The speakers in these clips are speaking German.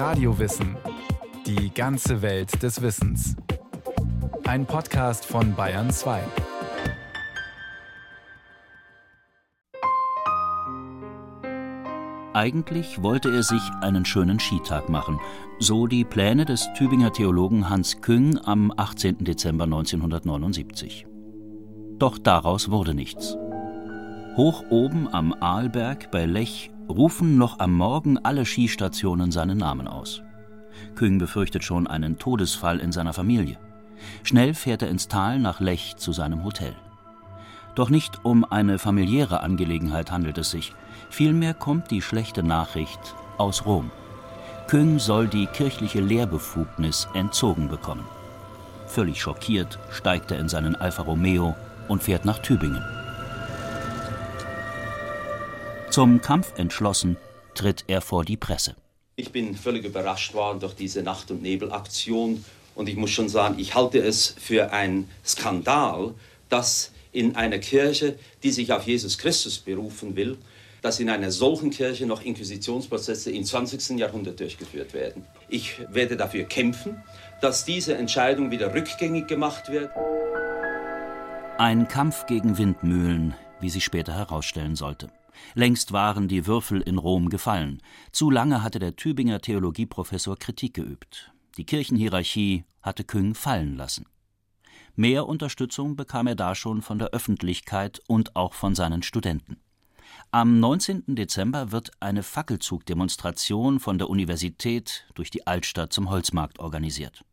Radiowissen. Die ganze Welt des Wissens. Ein Podcast von Bayern 2. Eigentlich wollte er sich einen schönen Skitag machen, so die Pläne des Tübinger Theologen Hans Küng am 18. Dezember 1979. Doch daraus wurde nichts. Hoch oben am Aalberg bei Lech rufen noch am Morgen alle Skistationen seinen Namen aus. Küng befürchtet schon einen Todesfall in seiner Familie. Schnell fährt er ins Tal nach Lech zu seinem Hotel. Doch nicht um eine familiäre Angelegenheit handelt es sich. Vielmehr kommt die schlechte Nachricht aus Rom. Küng soll die kirchliche Lehrbefugnis entzogen bekommen. Völlig schockiert steigt er in seinen Alfa Romeo und fährt nach Tübingen. Zum Kampf entschlossen tritt er vor die Presse. Ich bin völlig überrascht worden durch diese Nacht- und Nebelaktion und ich muss schon sagen, ich halte es für einen Skandal, dass in einer Kirche, die sich auf Jesus Christus berufen will, dass in einer solchen Kirche noch Inquisitionsprozesse im 20. Jahrhundert durchgeführt werden. Ich werde dafür kämpfen, dass diese Entscheidung wieder rückgängig gemacht wird. Ein Kampf gegen Windmühlen, wie sich später herausstellen sollte. Längst waren die Würfel in Rom gefallen. Zu lange hatte der Tübinger Theologieprofessor Kritik geübt. Die Kirchenhierarchie hatte Küng fallen lassen. Mehr Unterstützung bekam er da schon von der Öffentlichkeit und auch von seinen Studenten. Am 19. Dezember wird eine Fackelzugdemonstration von der Universität durch die Altstadt zum Holzmarkt organisiert.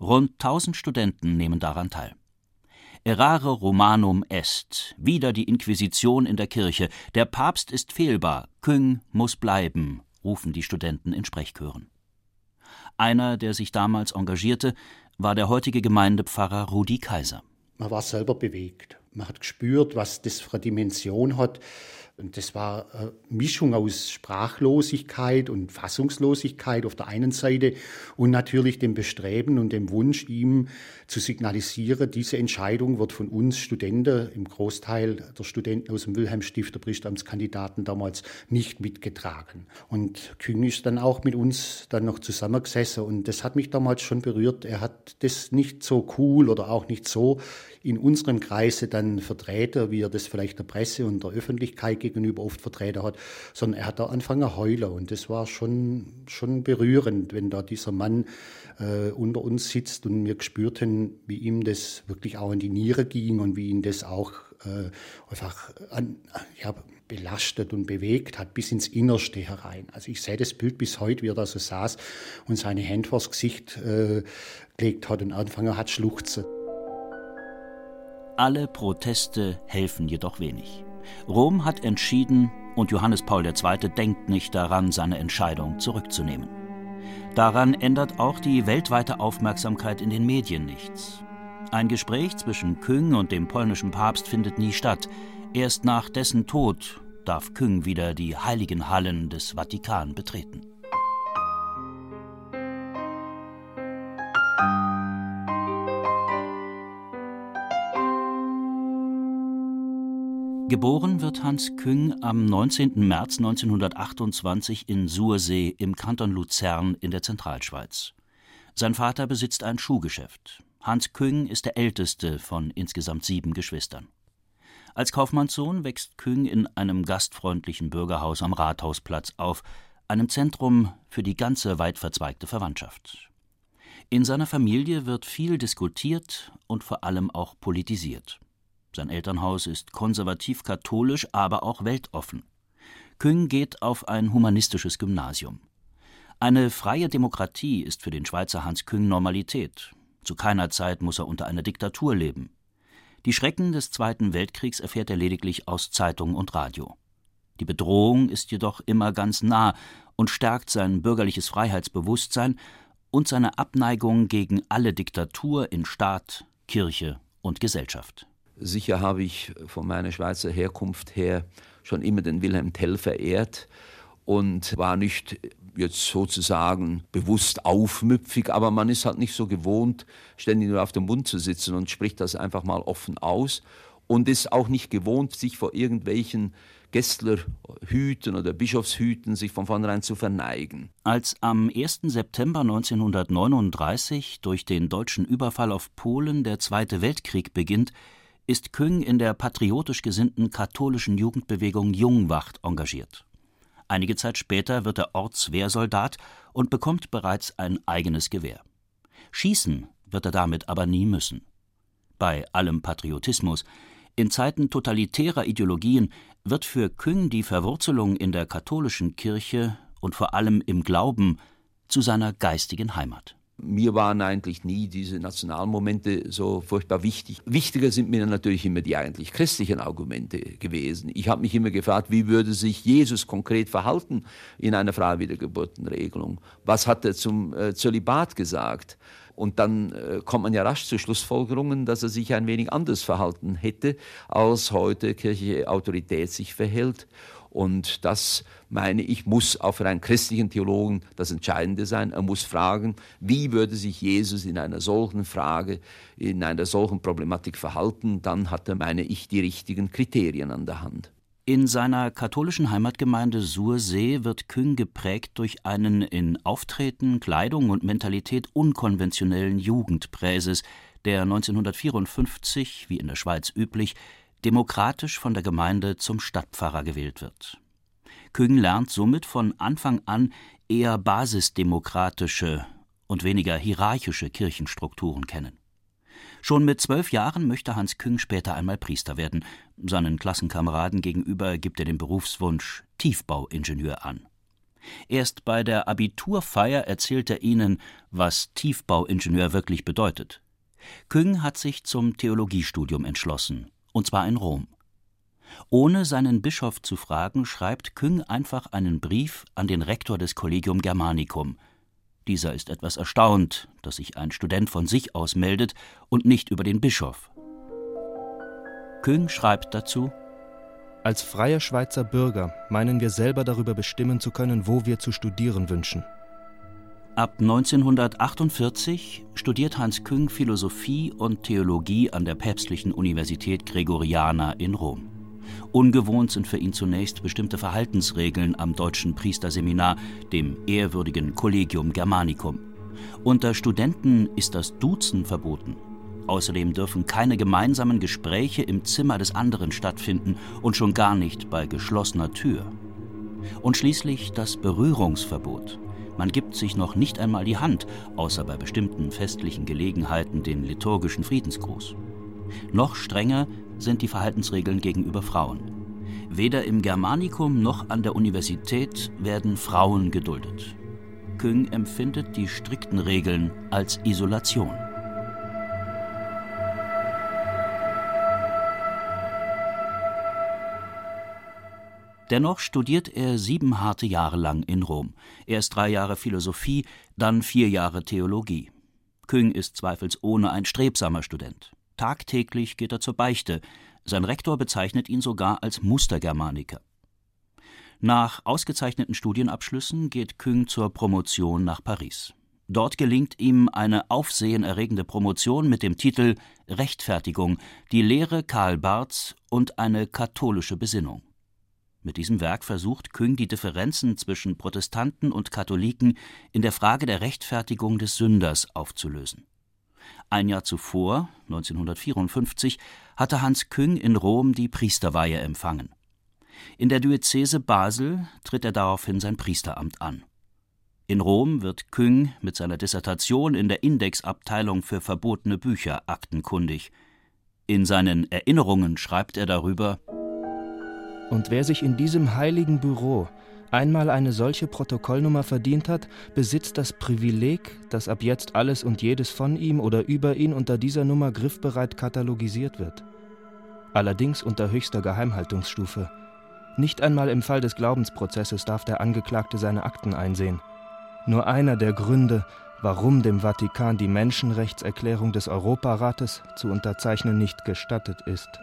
Rund 1000 Studenten nehmen daran teil. Errare Romanum est, wieder die Inquisition in der Kirche, der Papst ist fehlbar, Küng muss bleiben, rufen die Studenten in Sprechchören. Einer, der sich damals engagierte, war der heutige Gemeindepfarrer Rudi Kaiser. Man war selber bewegt. Man hat gespürt, was das für eine Dimension hat, und das war eine Mischung aus Sprachlosigkeit und Fassungslosigkeit auf der einen Seite und natürlich dem Bestreben und dem Wunsch, ihm zu signalisieren, diese Entscheidung wird von uns Studenten, im Großteil der Studenten aus dem Wilhelmstift, der Priesteramtskandidaten damals, nicht mitgetragen. Und Küng ist dann auch mit uns dann noch zusammengesessen und das hat mich damals schon berührt. Er hat das nicht so cool oder auch nicht so in unserem Kreise dann vertreten, wie er das vielleicht der Presse und der Öffentlichkeit gegenüber oft vertreten hat, sondern er hat da angefangen heulen und das war schon, schon berührend, wenn da dieser Mann äh, unter uns sitzt und wir gespürt haben, wie ihm das wirklich auch in die Niere ging und wie ihn das auch äh, einfach an, ja, belastet und bewegt hat, bis ins Innerste herein. Also ich sehe das Bild bis heute, wie er da so saß und seine Hände vors Gesicht äh, gelegt hat und angefangen hat schluchzen. Alle Proteste helfen jedoch wenig. Rom hat entschieden und Johannes Paul II. denkt nicht daran, seine Entscheidung zurückzunehmen. Daran ändert auch die weltweite Aufmerksamkeit in den Medien nichts. Ein Gespräch zwischen Küng und dem polnischen Papst findet nie statt. Erst nach dessen Tod darf Küng wieder die heiligen Hallen des Vatikan betreten. Geboren wird Hans Küng am 19. März 1928 in Sursee im Kanton Luzern in der Zentralschweiz. Sein Vater besitzt ein Schuhgeschäft. Hans Küng ist der älteste von insgesamt sieben Geschwistern. Als Kaufmannssohn wächst Küng in einem gastfreundlichen Bürgerhaus am Rathausplatz auf, einem Zentrum für die ganze weit verzweigte Verwandtschaft. In seiner Familie wird viel diskutiert und vor allem auch politisiert. Sein Elternhaus ist konservativ-katholisch, aber auch weltoffen. Küng geht auf ein humanistisches Gymnasium. Eine freie Demokratie ist für den Schweizer Hans Küng Normalität. Zu keiner Zeit muss er unter einer Diktatur leben. Die Schrecken des Zweiten Weltkriegs erfährt er lediglich aus Zeitung und Radio. Die Bedrohung ist jedoch immer ganz nah und stärkt sein bürgerliches Freiheitsbewusstsein und seine Abneigung gegen alle Diktatur in Staat, Kirche und Gesellschaft. Sicher habe ich von meiner Schweizer Herkunft her schon immer den Wilhelm Tell verehrt und war nicht jetzt sozusagen bewusst aufmüpfig, aber man ist halt nicht so gewohnt, ständig nur auf dem Mund zu sitzen und spricht das einfach mal offen aus. und ist auch nicht gewohnt, sich vor irgendwelchen Gästlerhüten oder Bischofshüten sich von vornherein zu verneigen. Als am 1. September 1939 durch den deutschen Überfall auf Polen der Zweite Weltkrieg beginnt, ist Küng in der patriotisch gesinnten katholischen Jugendbewegung Jungwacht engagiert. Einige Zeit später wird er Ortswehrsoldat und bekommt bereits ein eigenes Gewehr. Schießen wird er damit aber nie müssen. Bei allem Patriotismus, in Zeiten totalitärer Ideologien wird für Küng die Verwurzelung in der katholischen Kirche und vor allem im Glauben zu seiner geistigen Heimat. Mir waren eigentlich nie diese Nationalmomente so furchtbar wichtig. Wichtiger sind mir natürlich immer die eigentlich christlichen Argumente gewesen. Ich habe mich immer gefragt, wie würde sich Jesus konkret verhalten in einer Freiwiedergeburtenregelung? Was hat er zum äh, Zölibat gesagt? Und dann äh, kommt man ja rasch zu Schlussfolgerungen, dass er sich ein wenig anders verhalten hätte, als heute kirchliche Autorität sich verhält. Und das, meine ich, muss auch für einen christlichen Theologen das Entscheidende sein. Er muss fragen, wie würde sich Jesus in einer solchen Frage, in einer solchen Problematik verhalten. Dann hat er, meine ich, die richtigen Kriterien an der Hand. In seiner katholischen Heimatgemeinde Sursee wird Küng geprägt durch einen in Auftreten, Kleidung und Mentalität unkonventionellen Jugendpräses, der 1954, wie in der Schweiz üblich, demokratisch von der Gemeinde zum Stadtpfarrer gewählt wird. Küng lernt somit von Anfang an eher basisdemokratische und weniger hierarchische Kirchenstrukturen kennen. Schon mit zwölf Jahren möchte Hans Küng später einmal Priester werden. Seinen Klassenkameraden gegenüber gibt er den Berufswunsch Tiefbauingenieur an. Erst bei der Abiturfeier erzählt er ihnen, was Tiefbauingenieur wirklich bedeutet. Küng hat sich zum Theologiestudium entschlossen und zwar in Rom. Ohne seinen Bischof zu fragen, schreibt Küng einfach einen Brief an den Rektor des Collegium Germanicum. Dieser ist etwas erstaunt, dass sich ein Student von sich aus meldet und nicht über den Bischof. Küng schreibt dazu Als freier Schweizer Bürger meinen wir selber darüber bestimmen zu können, wo wir zu studieren wünschen. Ab 1948 studiert Hans Küng Philosophie und Theologie an der Päpstlichen Universität Gregoriana in Rom. Ungewohnt sind für ihn zunächst bestimmte Verhaltensregeln am deutschen Priesterseminar, dem ehrwürdigen Collegium Germanicum. Unter Studenten ist das Duzen verboten. Außerdem dürfen keine gemeinsamen Gespräche im Zimmer des anderen stattfinden und schon gar nicht bei geschlossener Tür. Und schließlich das Berührungsverbot. Man gibt sich noch nicht einmal die Hand, außer bei bestimmten festlichen Gelegenheiten den liturgischen Friedensgruß. Noch strenger sind die Verhaltensregeln gegenüber Frauen. Weder im Germanicum noch an der Universität werden Frauen geduldet. Küng empfindet die strikten Regeln als Isolation. Dennoch studiert er sieben harte Jahre lang in Rom. Erst drei Jahre Philosophie, dann vier Jahre Theologie. Küng ist zweifelsohne ein strebsamer Student. Tagtäglich geht er zur Beichte. Sein Rektor bezeichnet ihn sogar als Mustergermaniker. Nach ausgezeichneten Studienabschlüssen geht Küng zur Promotion nach Paris. Dort gelingt ihm eine aufsehenerregende Promotion mit dem Titel Rechtfertigung, die Lehre Karl Barths und eine katholische Besinnung. Mit diesem Werk versucht Küng die Differenzen zwischen Protestanten und Katholiken in der Frage der Rechtfertigung des Sünders aufzulösen. Ein Jahr zuvor, 1954, hatte Hans Küng in Rom die Priesterweihe empfangen. In der Diözese Basel tritt er daraufhin sein Priesteramt an. In Rom wird Küng mit seiner Dissertation in der Indexabteilung für verbotene Bücher aktenkundig. In seinen Erinnerungen schreibt er darüber und wer sich in diesem heiligen Büro einmal eine solche Protokollnummer verdient hat, besitzt das Privileg, dass ab jetzt alles und jedes von ihm oder über ihn unter dieser Nummer griffbereit katalogisiert wird. Allerdings unter höchster Geheimhaltungsstufe. Nicht einmal im Fall des Glaubensprozesses darf der Angeklagte seine Akten einsehen. Nur einer der Gründe, warum dem Vatikan die Menschenrechtserklärung des Europarates zu unterzeichnen nicht gestattet ist.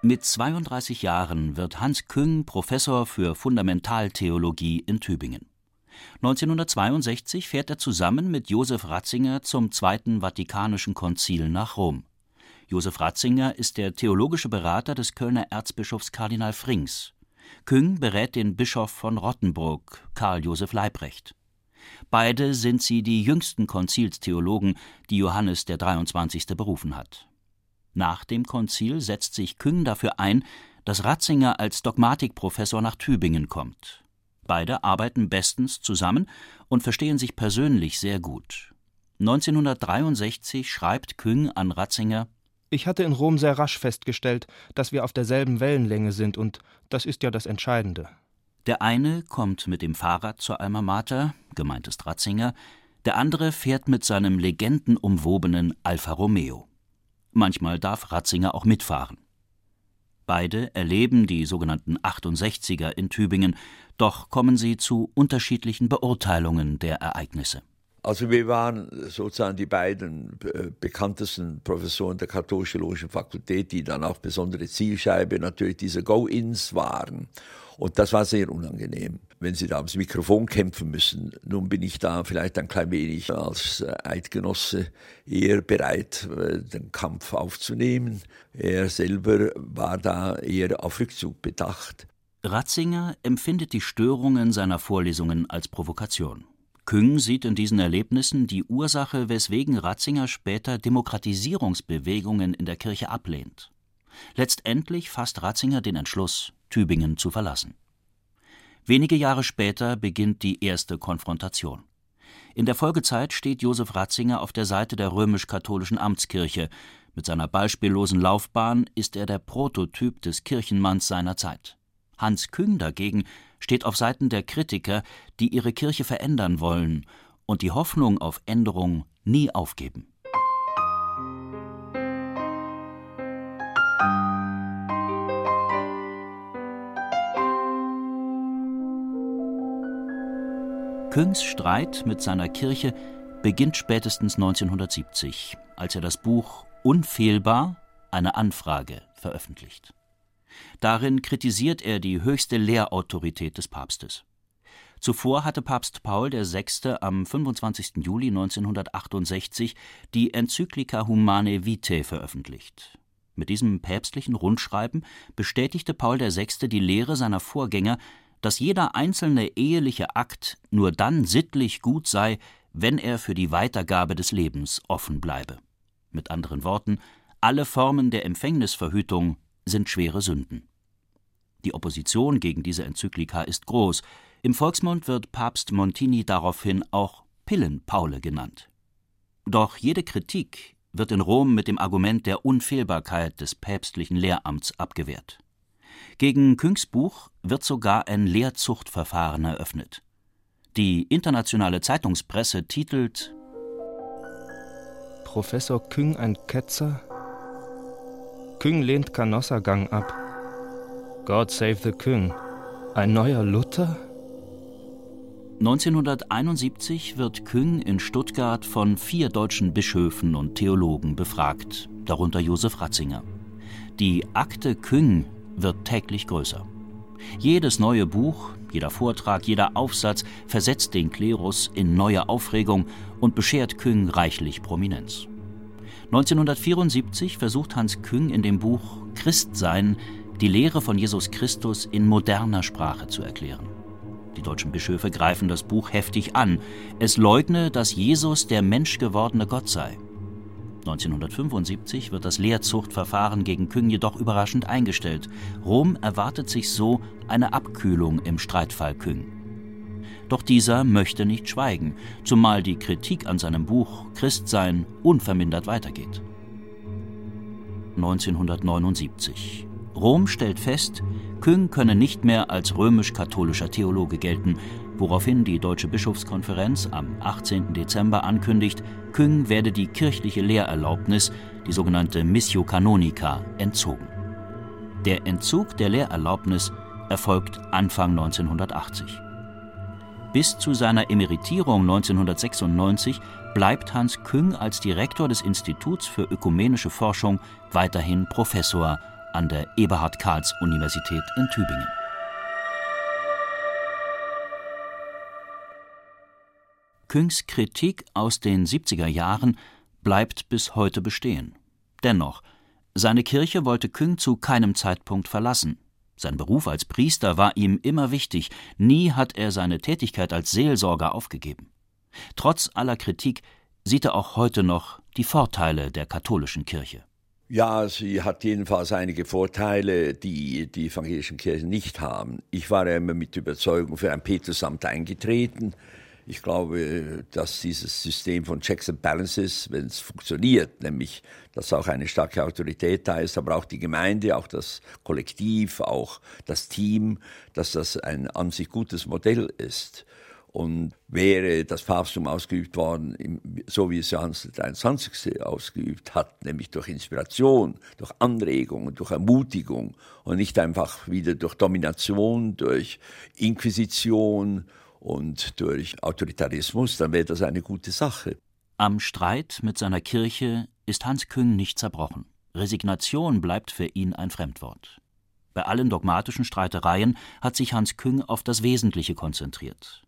Mit 32 Jahren wird Hans Küng Professor für Fundamentaltheologie in Tübingen. 1962 fährt er zusammen mit Josef Ratzinger zum Zweiten Vatikanischen Konzil nach Rom. Josef Ratzinger ist der theologische Berater des Kölner Erzbischofs Kardinal Frings. Küng berät den Bischof von Rottenburg, Karl Josef Leibrecht. Beide sind sie die jüngsten Konzilstheologen, die Johannes der 23. berufen hat. Nach dem Konzil setzt sich Küng dafür ein, dass Ratzinger als Dogmatikprofessor nach Tübingen kommt. Beide arbeiten bestens zusammen und verstehen sich persönlich sehr gut. 1963 schreibt Küng an Ratzinger Ich hatte in Rom sehr rasch festgestellt, dass wir auf derselben Wellenlänge sind, und das ist ja das Entscheidende. Der eine kommt mit dem Fahrrad zur Alma Mater, gemeint ist Ratzinger, der andere fährt mit seinem legendenumwobenen Alfa Romeo. Manchmal darf Ratzinger auch mitfahren. Beide erleben die sogenannten 68er in Tübingen, doch kommen sie zu unterschiedlichen Beurteilungen der Ereignisse. Also wir waren sozusagen die beiden äh, bekanntesten Professoren der katholisch-theologischen Fakultät, die dann auch besondere Zielscheibe natürlich dieser Go-Ins waren. Und das war sehr unangenehm, wenn sie da ums Mikrofon kämpfen müssen. Nun bin ich da vielleicht ein klein wenig als äh, Eidgenosse eher bereit, äh, den Kampf aufzunehmen. Er selber war da eher auf Rückzug bedacht. Ratzinger empfindet die Störungen seiner Vorlesungen als Provokation. Küng sieht in diesen Erlebnissen die Ursache, weswegen Ratzinger später Demokratisierungsbewegungen in der Kirche ablehnt. Letztendlich fasst Ratzinger den Entschluss, Tübingen zu verlassen. Wenige Jahre später beginnt die erste Konfrontation. In der Folgezeit steht Josef Ratzinger auf der Seite der römisch-katholischen Amtskirche. Mit seiner beispiellosen Laufbahn ist er der Prototyp des Kirchenmanns seiner Zeit. Hans Küng dagegen steht auf Seiten der Kritiker, die ihre Kirche verändern wollen und die Hoffnung auf Änderung nie aufgeben. Küngs Streit mit seiner Kirche beginnt spätestens 1970, als er das Buch Unfehlbar eine Anfrage veröffentlicht. Darin kritisiert er die höchste Lehrautorität des Papstes. Zuvor hatte Papst Paul VI. am 25. Juli 1968 die Enzyklika Humane Vitae veröffentlicht. Mit diesem päpstlichen Rundschreiben bestätigte Paul VI. die Lehre seiner Vorgänger, dass jeder einzelne eheliche Akt nur dann sittlich gut sei, wenn er für die Weitergabe des Lebens offen bleibe. Mit anderen Worten, alle Formen der Empfängnisverhütung sind schwere Sünden. Die Opposition gegen diese Enzyklika ist groß. Im Volksmund wird Papst Montini daraufhin auch Pillenpaule genannt. Doch jede Kritik wird in Rom mit dem Argument der Unfehlbarkeit des päpstlichen Lehramts abgewehrt. Gegen Küngs Buch wird sogar ein Lehrzuchtverfahren eröffnet. Die internationale Zeitungspresse titelt Professor Küng ein Ketzer? Küng lehnt Canossagang ab. God save the Küng. Ein neuer Luther? 1971 wird Küng in Stuttgart von vier deutschen Bischöfen und Theologen befragt, darunter Josef Ratzinger. Die Akte Küng wird täglich größer. Jedes neue Buch, jeder Vortrag, jeder Aufsatz versetzt den Klerus in neue Aufregung und beschert Küng reichlich Prominenz. 1974 versucht Hans Küng in dem Buch Christsein die Lehre von Jesus Christus in moderner Sprache zu erklären. Die deutschen Bischöfe greifen das Buch heftig an. Es leugne, dass Jesus der menschgewordene Gott sei. 1975 wird das Lehrzuchtverfahren gegen Küng jedoch überraschend eingestellt. Rom erwartet sich so eine Abkühlung im Streitfall Küng. Doch dieser möchte nicht schweigen, zumal die Kritik an seinem Buch Christsein unvermindert weitergeht. 1979. Rom stellt fest, Küng könne nicht mehr als römisch-katholischer Theologe gelten, woraufhin die Deutsche Bischofskonferenz am 18. Dezember ankündigt, Küng werde die kirchliche Lehrerlaubnis, die sogenannte Missio Canonica, entzogen. Der Entzug der Lehrerlaubnis erfolgt Anfang 1980. Bis zu seiner Emeritierung 1996 bleibt Hans Küng als Direktor des Instituts für ökumenische Forschung weiterhin Professor an der Eberhard-Karls-Universität in Tübingen. Küngs Kritik aus den 70er Jahren bleibt bis heute bestehen. Dennoch, seine Kirche wollte Küng zu keinem Zeitpunkt verlassen. Sein Beruf als Priester war ihm immer wichtig, nie hat er seine Tätigkeit als Seelsorger aufgegeben. Trotz aller Kritik sieht er auch heute noch die Vorteile der katholischen Kirche. Ja, sie hat jedenfalls einige Vorteile, die die evangelischen Kirchen nicht haben. Ich war ja immer mit Überzeugung für ein Petrusamt eingetreten. Ich glaube, dass dieses System von Checks and Balances, wenn es funktioniert, nämlich dass auch eine starke Autorität da ist, aber auch die Gemeinde, auch das Kollektiv, auch das Team, dass das ein an sich gutes Modell ist. Und wäre das Papsttum ausgeübt worden, so wie es Johannes der 23. ausgeübt hat, nämlich durch Inspiration, durch Anregung, durch Ermutigung und nicht einfach wieder durch Domination, durch Inquisition und durch Autoritarismus, dann wäre das eine gute Sache. Am Streit mit seiner Kirche ist Hans Küng nicht zerbrochen. Resignation bleibt für ihn ein Fremdwort. Bei allen dogmatischen Streitereien hat sich Hans Küng auf das Wesentliche konzentriert.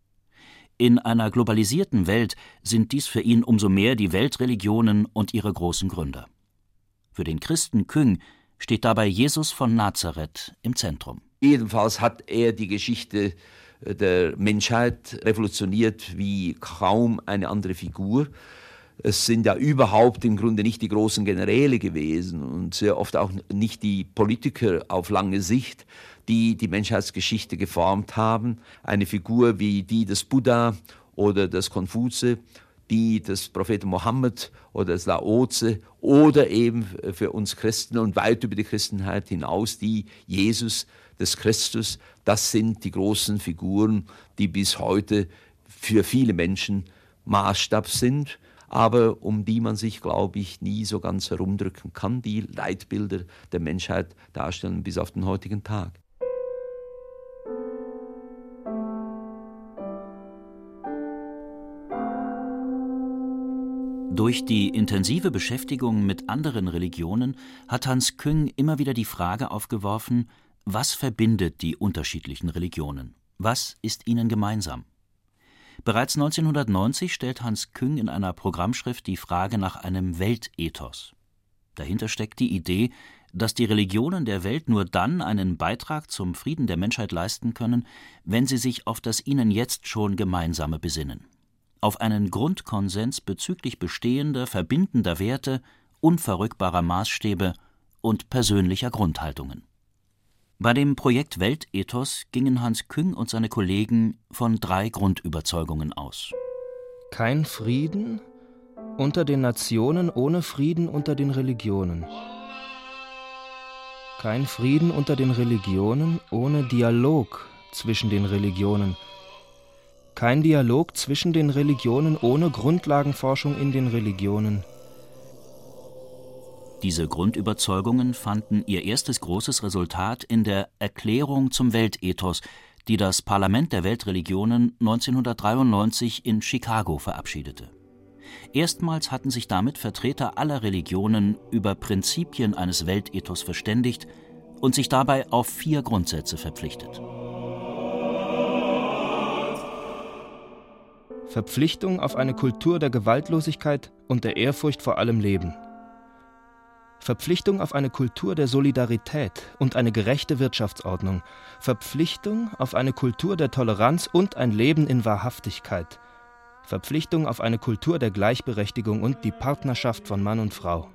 In einer globalisierten Welt sind dies für ihn umso mehr die Weltreligionen und ihre großen Gründer. Für den Christen Küng steht dabei Jesus von Nazareth im Zentrum. Jedenfalls hat er die Geschichte der Menschheit revolutioniert wie kaum eine andere Figur. Es sind ja überhaupt im Grunde nicht die großen Generäle gewesen und sehr oft auch nicht die Politiker auf lange Sicht, die die Menschheitsgeschichte geformt haben. Eine Figur wie die des Buddha oder des Konfutse, die des Propheten Mohammed oder des Laoze oder eben für uns Christen und weit über die Christenheit hinaus die Jesus des Christus. Das sind die großen Figuren, die bis heute für viele Menschen Maßstab sind aber um die man sich, glaube ich, nie so ganz herumdrücken kann, die Leitbilder der Menschheit darstellen bis auf den heutigen Tag. Durch die intensive Beschäftigung mit anderen Religionen hat Hans Küng immer wieder die Frage aufgeworfen, was verbindet die unterschiedlichen Religionen? Was ist ihnen gemeinsam? Bereits 1990 stellt Hans Küng in einer Programmschrift die Frage nach einem Weltethos. Dahinter steckt die Idee, dass die Religionen der Welt nur dann einen Beitrag zum Frieden der Menschheit leisten können, wenn sie sich auf das ihnen jetzt schon Gemeinsame besinnen auf einen Grundkonsens bezüglich bestehender, verbindender Werte, unverrückbarer Maßstäbe und persönlicher Grundhaltungen. Bei dem Projekt Weltethos gingen Hans Küng und seine Kollegen von drei Grundüberzeugungen aus. Kein Frieden unter den Nationen ohne Frieden unter den Religionen. Kein Frieden unter den Religionen ohne Dialog zwischen den Religionen – kein Dialog zwischen den Religionen ohne Grundlagenforschung in den Religionen. Diese Grundüberzeugungen fanden ihr erstes großes Resultat in der Erklärung zum Weltethos, die das Parlament der Weltreligionen 1993 in Chicago verabschiedete. Erstmals hatten sich damit Vertreter aller Religionen über Prinzipien eines Weltethos verständigt und sich dabei auf vier Grundsätze verpflichtet. Verpflichtung auf eine Kultur der Gewaltlosigkeit und der Ehrfurcht vor allem Leben. Verpflichtung auf eine Kultur der Solidarität und eine gerechte Wirtschaftsordnung. Verpflichtung auf eine Kultur der Toleranz und ein Leben in Wahrhaftigkeit. Verpflichtung auf eine Kultur der Gleichberechtigung und die Partnerschaft von Mann und Frau.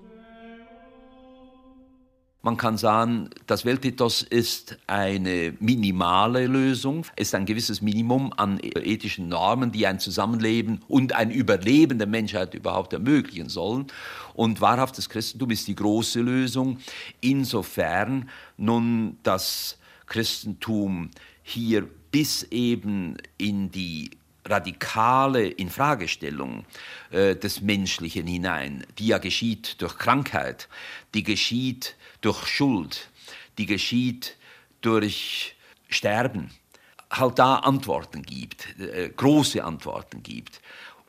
Man kann sagen, das Weltethos ist eine minimale Lösung, ist ein gewisses Minimum an ethischen Normen, die ein Zusammenleben und ein Überleben der Menschheit überhaupt ermöglichen sollen. Und wahrhaftes Christentum ist die große Lösung, insofern nun das Christentum hier bis eben in die radikale Infragestellung äh, des Menschlichen hinein, die ja geschieht durch Krankheit, die geschieht durch Schuld, die geschieht durch Sterben, halt da Antworten gibt, äh, große Antworten gibt.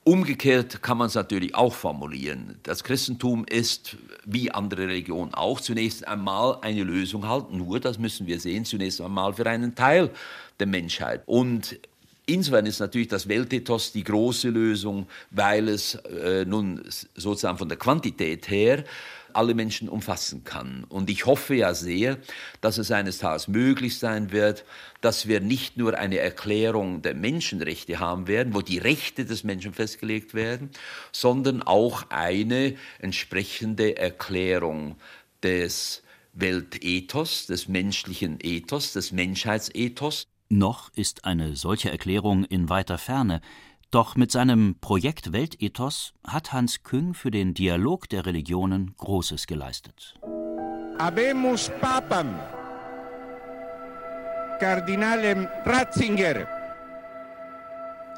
Umgekehrt kann man es natürlich auch formulieren. Das Christentum ist, wie andere Religionen auch, zunächst einmal eine Lösung halt, nur, das müssen wir sehen, zunächst einmal für einen Teil der Menschheit. Und Insofern ist natürlich das Weltethos die große Lösung, weil es äh, nun sozusagen von der Quantität her alle Menschen umfassen kann. Und ich hoffe ja sehr, dass es eines Tages möglich sein wird, dass wir nicht nur eine Erklärung der Menschenrechte haben werden, wo die Rechte des Menschen festgelegt werden, sondern auch eine entsprechende Erklärung des Weltethos, des menschlichen Ethos, des Menschheitsethos. Noch ist eine solche Erklärung in weiter Ferne, doch mit seinem Projekt Weltethos hat Hans Küng für den Dialog der Religionen Großes geleistet. Habemus Papam, Kardinalem Ratzinger.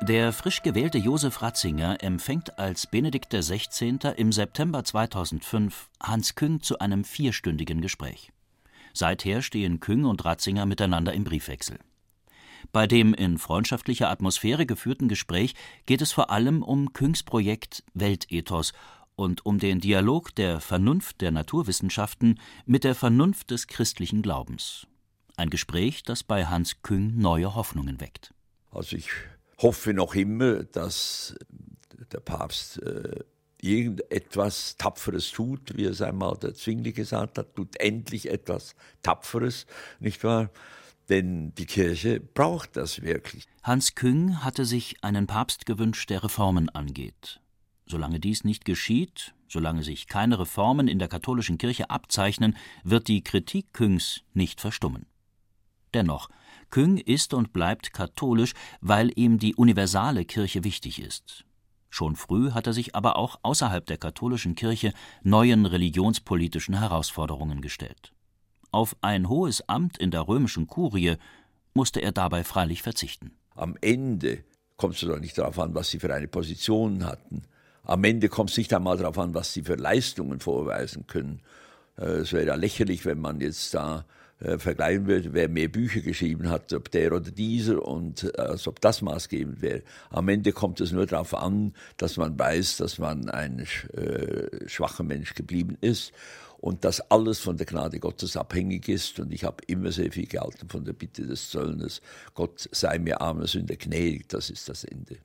Der frisch gewählte Josef Ratzinger empfängt als Benedikt XVI. im September 2005 Hans Küng zu einem vierstündigen Gespräch. Seither stehen Küng und Ratzinger miteinander im Briefwechsel. Bei dem in freundschaftlicher Atmosphäre geführten Gespräch geht es vor allem um Küngs Projekt Weltethos und um den Dialog der Vernunft der Naturwissenschaften mit der Vernunft des christlichen Glaubens. Ein Gespräch, das bei Hans Küng neue Hoffnungen weckt. Also ich hoffe noch immer, dass der Papst äh, irgendetwas Tapferes tut, wie es einmal der Zwingli gesagt hat, tut endlich etwas Tapferes, nicht wahr? Denn die Kirche braucht das wirklich. Hans Küng hatte sich einen Papst gewünscht, der Reformen angeht. Solange dies nicht geschieht, solange sich keine Reformen in der katholischen Kirche abzeichnen, wird die Kritik Küngs nicht verstummen. Dennoch, Küng ist und bleibt katholisch, weil ihm die universale Kirche wichtig ist. Schon früh hat er sich aber auch außerhalb der katholischen Kirche neuen religionspolitischen Herausforderungen gestellt. Auf ein hohes Amt in der römischen Kurie musste er dabei freilich verzichten. Am Ende kommt es doch nicht darauf an, was sie für eine Position hatten. Am Ende kommt es nicht einmal darauf an, was sie für Leistungen vorweisen können. Äh, es wäre ja lächerlich, wenn man jetzt da äh, vergleichen würde, wer mehr Bücher geschrieben hat, ob der oder dieser und äh, als ob das maßgebend wäre. Am Ende kommt es nur darauf an, dass man weiß, dass man ein äh, schwacher Mensch geblieben ist und dass alles von der Gnade Gottes abhängig ist. Und ich habe immer sehr viel gehalten von der Bitte des Zöllners, Gott sei mir armer Sünder gnädig, das ist das Ende.